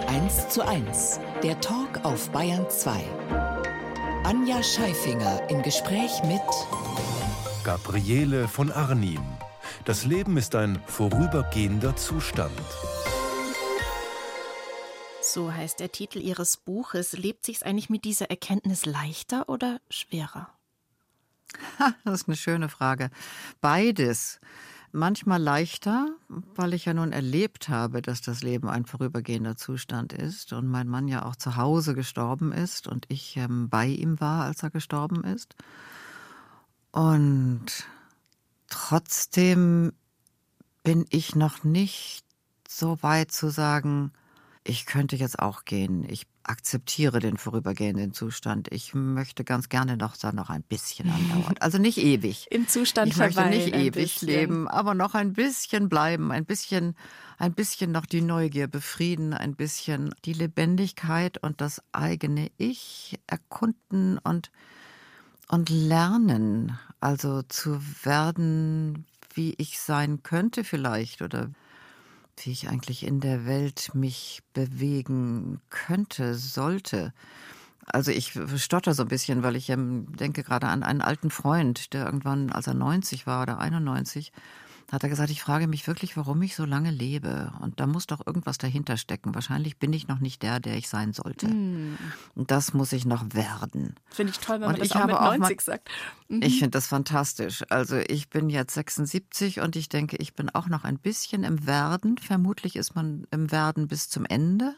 1 zu 1, der Talk auf Bayern 2. Anja Scheifinger im Gespräch mit
Gabriele von Arnim. Das Leben ist ein vorübergehender Zustand.
So heißt der Titel Ihres Buches. Lebt sich's eigentlich mit dieser Erkenntnis leichter oder schwerer?
Das ist eine schöne Frage. Beides. Manchmal leichter, weil ich ja nun erlebt habe, dass das Leben ein vorübergehender Zustand ist und mein Mann ja auch zu Hause gestorben ist und ich ähm, bei ihm war, als er gestorben ist. Und Trotzdem bin ich noch nicht so weit zu sagen, ich könnte jetzt auch gehen. Ich akzeptiere den vorübergehenden Zustand. Ich möchte ganz gerne noch da noch ein bisschen andauern. Also nicht ewig.
Im Zustand
ich möchte nicht ewig leben, aber noch ein bisschen bleiben, ein bisschen, ein bisschen noch die Neugier befrieden, ein bisschen die Lebendigkeit und das eigene Ich erkunden und und lernen, also zu werden, wie ich sein könnte vielleicht oder wie ich eigentlich in der Welt mich bewegen könnte, sollte. Also ich stotter so ein bisschen, weil ich denke gerade an einen alten Freund, der irgendwann, als er 90 war oder 91, hat er gesagt, ich frage mich wirklich, warum ich so lange lebe. Und da muss doch irgendwas dahinter stecken. Wahrscheinlich bin ich noch nicht der, der ich sein sollte. Mm. Und das muss ich noch werden.
Finde ich toll, wenn man und das auch mit 90 mal, sagt.
Mhm. Ich finde das fantastisch. Also ich bin jetzt 76 und ich denke, ich bin auch noch ein bisschen im Werden. Vermutlich ist man im Werden bis zum Ende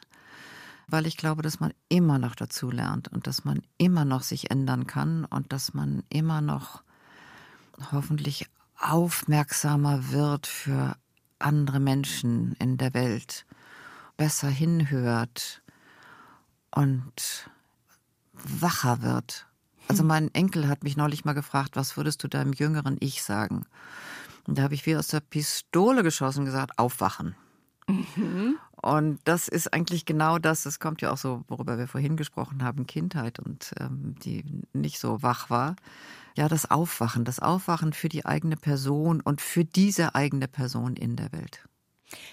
weil ich glaube, dass man immer noch dazu lernt und dass man immer noch sich ändern kann und dass man immer noch hoffentlich aufmerksamer wird für andere Menschen in der Welt, besser hinhört und wacher wird. Also hm. mein Enkel hat mich neulich mal gefragt, was würdest du deinem jüngeren Ich sagen? Und da habe ich wie aus der Pistole geschossen und gesagt, aufwachen. Mhm. Und das ist eigentlich genau das, das kommt ja auch so, worüber wir vorhin gesprochen haben, Kindheit und ähm, die nicht so wach war ja, das Aufwachen, das Aufwachen für die eigene Person und für diese eigene Person in der Welt.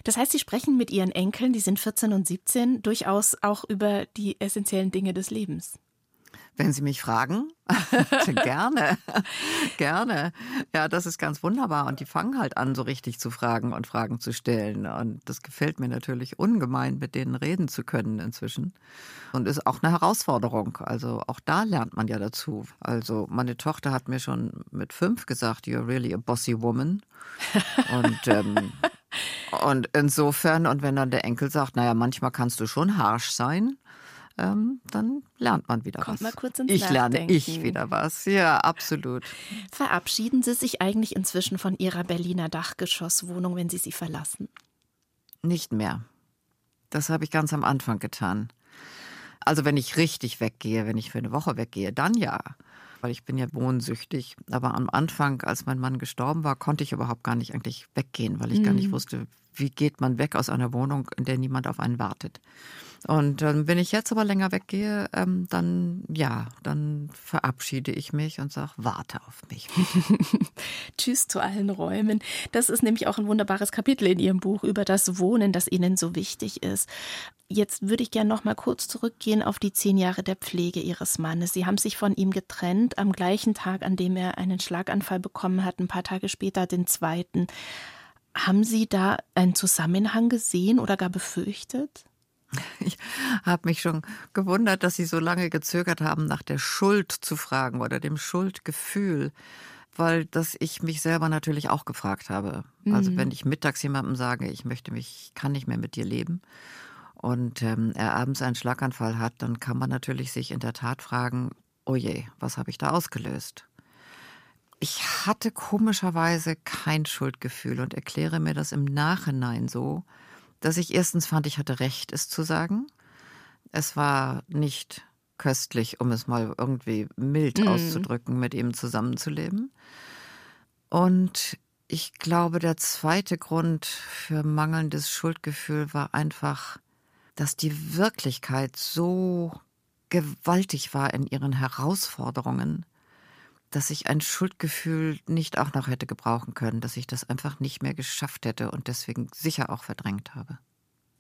Das heißt, Sie sprechen mit Ihren Enkeln, die sind 14 und 17, durchaus auch über die essentiellen Dinge des Lebens.
Wenn Sie mich fragen, gerne, gerne. Ja, das ist ganz wunderbar. Und die fangen halt an, so richtig zu fragen und Fragen zu stellen. Und das gefällt mir natürlich ungemein, mit denen reden zu können inzwischen. Und ist auch eine Herausforderung. Also auch da lernt man ja dazu. Also meine Tochter hat mir schon mit fünf gesagt, you're really a bossy woman. Und ähm, und insofern, und wenn dann der Enkel sagt, naja, manchmal kannst du schon harsch sein, ähm, dann lernt man wieder
Kommt
was.
mal kurz ins
ich lerne ich wieder was. Ja, absolut.
Verabschieden Sie sich eigentlich inzwischen von Ihrer Berliner Dachgeschosswohnung, wenn Sie sie verlassen?
Nicht mehr. Das habe ich ganz am Anfang getan. Also wenn ich richtig weggehe, wenn ich für eine Woche weggehe, dann ja. Weil ich bin ja wohnsüchtig. Aber am Anfang, als mein Mann gestorben war, konnte ich überhaupt gar nicht eigentlich weggehen, weil ich gar nicht wusste, wie geht man weg aus einer Wohnung, in der niemand auf einen wartet. Und ähm, wenn ich jetzt aber länger weggehe, ähm, dann ja, dann verabschiede ich mich und sage, warte auf mich.
Tschüss zu allen Räumen. Das ist nämlich auch ein wunderbares Kapitel in Ihrem Buch über das Wohnen, das Ihnen so wichtig ist. Jetzt würde ich gerne noch mal kurz zurückgehen auf die zehn Jahre der Pflege Ihres Mannes. Sie haben sich von ihm getrennt am gleichen Tag, an dem er einen Schlaganfall bekommen hat, ein paar Tage später den zweiten. Haben Sie da einen Zusammenhang gesehen oder gar befürchtet?
Ich habe mich schon gewundert, dass Sie so lange gezögert haben, nach der Schuld zu fragen oder dem Schuldgefühl, weil das ich mich selber natürlich auch gefragt habe. Also wenn ich mittags jemandem sage, ich möchte mich, ich kann nicht mehr mit dir leben und ähm, er abends einen Schlaganfall hat, dann kann man natürlich sich in der Tat fragen, oh je, was habe ich da ausgelöst? Ich hatte komischerweise kein Schuldgefühl und erkläre mir das im Nachhinein so, dass ich erstens fand, ich hatte recht, es zu sagen. Es war nicht köstlich, um es mal irgendwie mild auszudrücken, mit ihm zusammenzuleben. Und ich glaube, der zweite Grund für mangelndes Schuldgefühl war einfach, dass die Wirklichkeit so gewaltig war in ihren Herausforderungen, dass ich ein Schuldgefühl nicht auch noch hätte gebrauchen können, dass ich das einfach nicht mehr geschafft hätte und deswegen sicher auch verdrängt habe.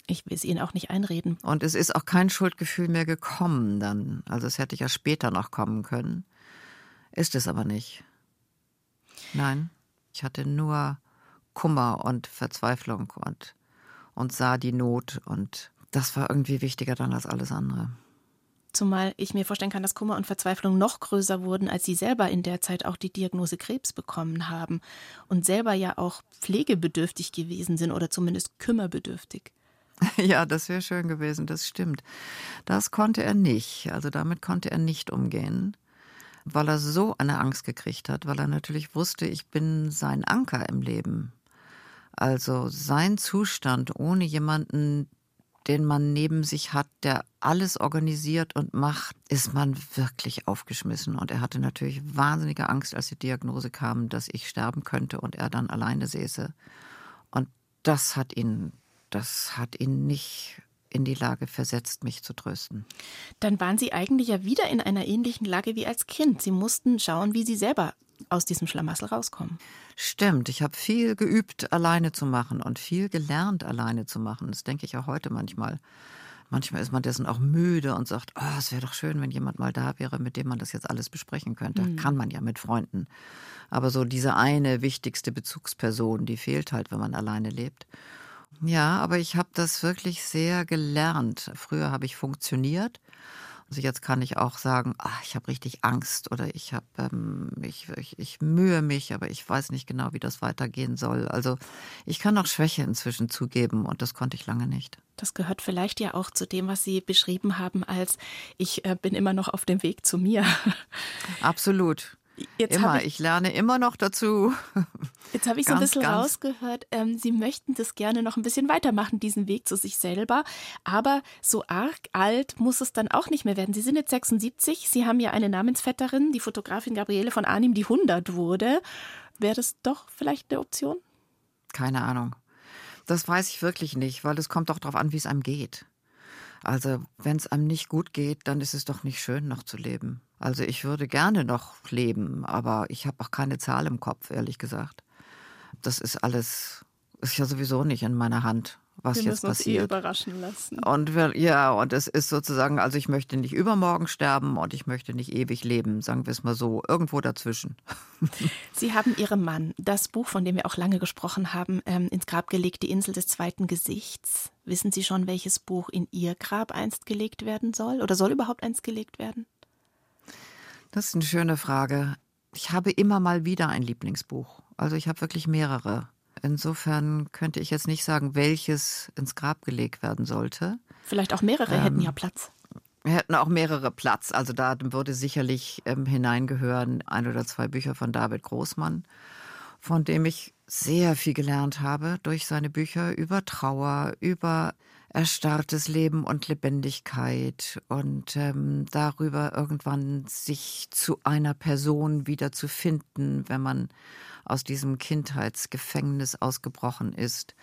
Ich will es Ihnen auch nicht einreden.
Und es ist auch kein Schuldgefühl mehr gekommen dann. Also es hätte ja später noch kommen können. Ist es aber nicht. Nein, ich hatte nur Kummer und Verzweiflung und, und sah die Not und das war irgendwie wichtiger dann als alles andere.
Zumal ich mir vorstellen kann, dass Kummer und Verzweiflung noch größer wurden, als Sie selber in der Zeit auch die Diagnose Krebs bekommen haben und selber ja auch pflegebedürftig gewesen sind oder zumindest kümmerbedürftig.
Ja, das wäre schön gewesen, das stimmt. Das konnte er nicht. Also damit konnte er nicht umgehen, weil er so eine Angst gekriegt hat, weil er natürlich wusste, ich bin sein Anker im Leben. Also sein Zustand ohne jemanden, den man neben sich hat, der alles organisiert und macht, ist man wirklich aufgeschmissen. Und er hatte natürlich wahnsinnige Angst, als die Diagnose kam, dass ich sterben könnte und er dann alleine säße. Und das hat ihn, das hat ihn nicht in die Lage versetzt, mich zu trösten.
Dann waren Sie eigentlich ja wieder in einer ähnlichen Lage wie als Kind. Sie mussten schauen, wie Sie selber aus diesem Schlamassel rauskommen.
Stimmt, ich habe viel geübt, alleine zu machen und viel gelernt, alleine zu machen. Das denke ich auch heute manchmal. Manchmal ist man dessen auch müde und sagt, oh, es wäre doch schön, wenn jemand mal da wäre, mit dem man das jetzt alles besprechen könnte. Kann man ja mit Freunden. Aber so diese eine wichtigste Bezugsperson, die fehlt halt, wenn man alleine lebt. Ja, aber ich habe das wirklich sehr gelernt. Früher habe ich funktioniert. Also jetzt kann ich auch sagen, ach, ich habe richtig Angst oder ich habe, ähm, ich, ich, ich mühe mich, aber ich weiß nicht genau, wie das weitergehen soll. Also ich kann auch Schwäche inzwischen zugeben und das konnte ich lange nicht.
Das gehört vielleicht ja auch zu dem, was Sie beschrieben haben, als ich äh, bin immer noch auf dem Weg zu mir.
Absolut.
Jetzt
immer,
habe
ich,
ich,
lerne immer noch dazu.
jetzt hab ich so ein
ganz,
bisschen
ganz-
rausgehört, ähm, Sie möchten das gerne noch ein bisschen weitermachen, diesen Weg zu sich selber. Aber so arg alt muss es dann auch nicht mehr werden. Sie sind jetzt 76, Sie haben ja eine Namensvetterin, die Fotografin Gabriele von Arnim, die 100 wurde. Wäre das doch vielleicht eine Option?
Keine Ahnung. Das weiß ich wirklich nicht, weil es kommt doch darauf an, wie es einem geht. Also, wenn es einem nicht gut geht, dann ist es doch nicht schön, noch zu leben. Also, ich würde gerne noch leben, aber ich habe auch keine Zahl im Kopf, ehrlich gesagt. Das ist alles, ist ja sowieso nicht in meiner Hand. Was
wir
jetzt
müssen
passiert.
Uns eh überraschen lassen.
Und wir, ja, und es ist sozusagen, also ich möchte nicht übermorgen sterben und ich möchte nicht ewig leben, sagen wir es mal so, irgendwo dazwischen.
Sie haben Ihrem Mann das Buch, von dem wir auch lange gesprochen haben, ähm, ins Grab gelegt, Die Insel des zweiten Gesichts. Wissen Sie schon, welches Buch in Ihr Grab einst gelegt werden soll? Oder soll überhaupt eins gelegt werden?
Das ist eine schöne Frage. Ich habe immer mal wieder ein Lieblingsbuch. Also ich habe wirklich mehrere. Insofern könnte ich jetzt nicht sagen, welches ins Grab gelegt werden sollte.
Vielleicht auch mehrere ähm, hätten ja Platz.
Hätten auch mehrere Platz. Also da würde sicherlich ähm, hineingehören ein oder zwei Bücher von David Großmann, von dem ich sehr viel gelernt habe durch seine Bücher über Trauer, über erstarrtes Leben und Lebendigkeit und ähm, darüber irgendwann sich zu einer Person wieder zu finden, wenn man aus diesem Kindheitsgefängnis ausgebrochen ist.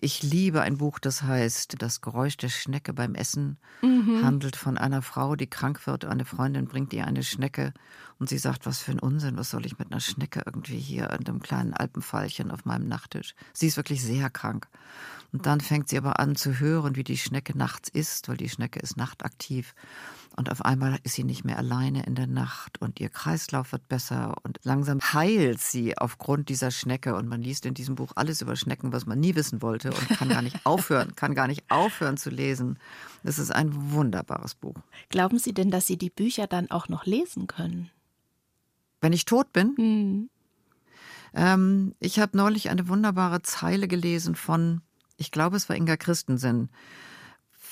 Ich liebe ein Buch, das heißt Das Geräusch der Schnecke beim Essen, mhm. handelt von einer Frau, die krank wird. Eine Freundin bringt ihr eine Schnecke und sie sagt, was für ein Unsinn, was soll ich mit einer Schnecke irgendwie hier in einem kleinen Alpenfallchen auf meinem Nachttisch. Sie ist wirklich sehr krank. Und dann fängt sie aber an zu hören, wie die Schnecke nachts ist, weil die Schnecke ist nachtaktiv. Und auf einmal ist sie nicht mehr alleine in der Nacht und ihr Kreislauf wird besser und langsam heilt sie aufgrund dieser Schnecke. Und man liest in diesem Buch alles über Schnecken, was man nie wissen wollte und kann gar nicht aufhören, kann gar nicht aufhören zu lesen. Das ist ein wunderbares Buch.
Glauben Sie denn, dass Sie die Bücher dann auch noch lesen können?
Wenn ich tot bin? Mhm. Ähm, ich habe neulich eine wunderbare Zeile gelesen von ich glaube, es war Inga Christensen,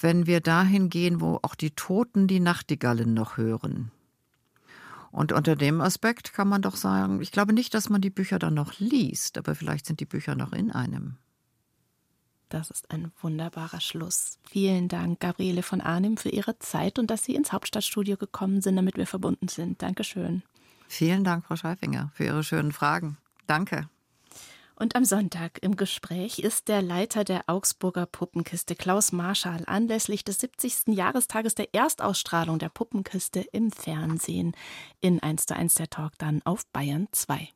wenn wir dahin gehen, wo auch die Toten die Nachtigallen noch hören. Und unter dem Aspekt kann man doch sagen, ich glaube nicht, dass man die Bücher dann noch liest, aber vielleicht sind die Bücher noch in einem.
Das ist ein wunderbarer Schluss. Vielen Dank, Gabriele von Arnim, für Ihre Zeit und dass Sie ins Hauptstadtstudio gekommen sind, damit wir verbunden sind. Dankeschön.
Vielen Dank, Frau Scheifinger, für Ihre schönen Fragen. Danke.
Und am Sonntag im Gespräch ist der Leiter der Augsburger Puppenkiste, Klaus Marschall, anlässlich des 70. Jahrestages der Erstausstrahlung der Puppenkiste im Fernsehen in 1 zu 1 der Talk dann auf Bayern 2.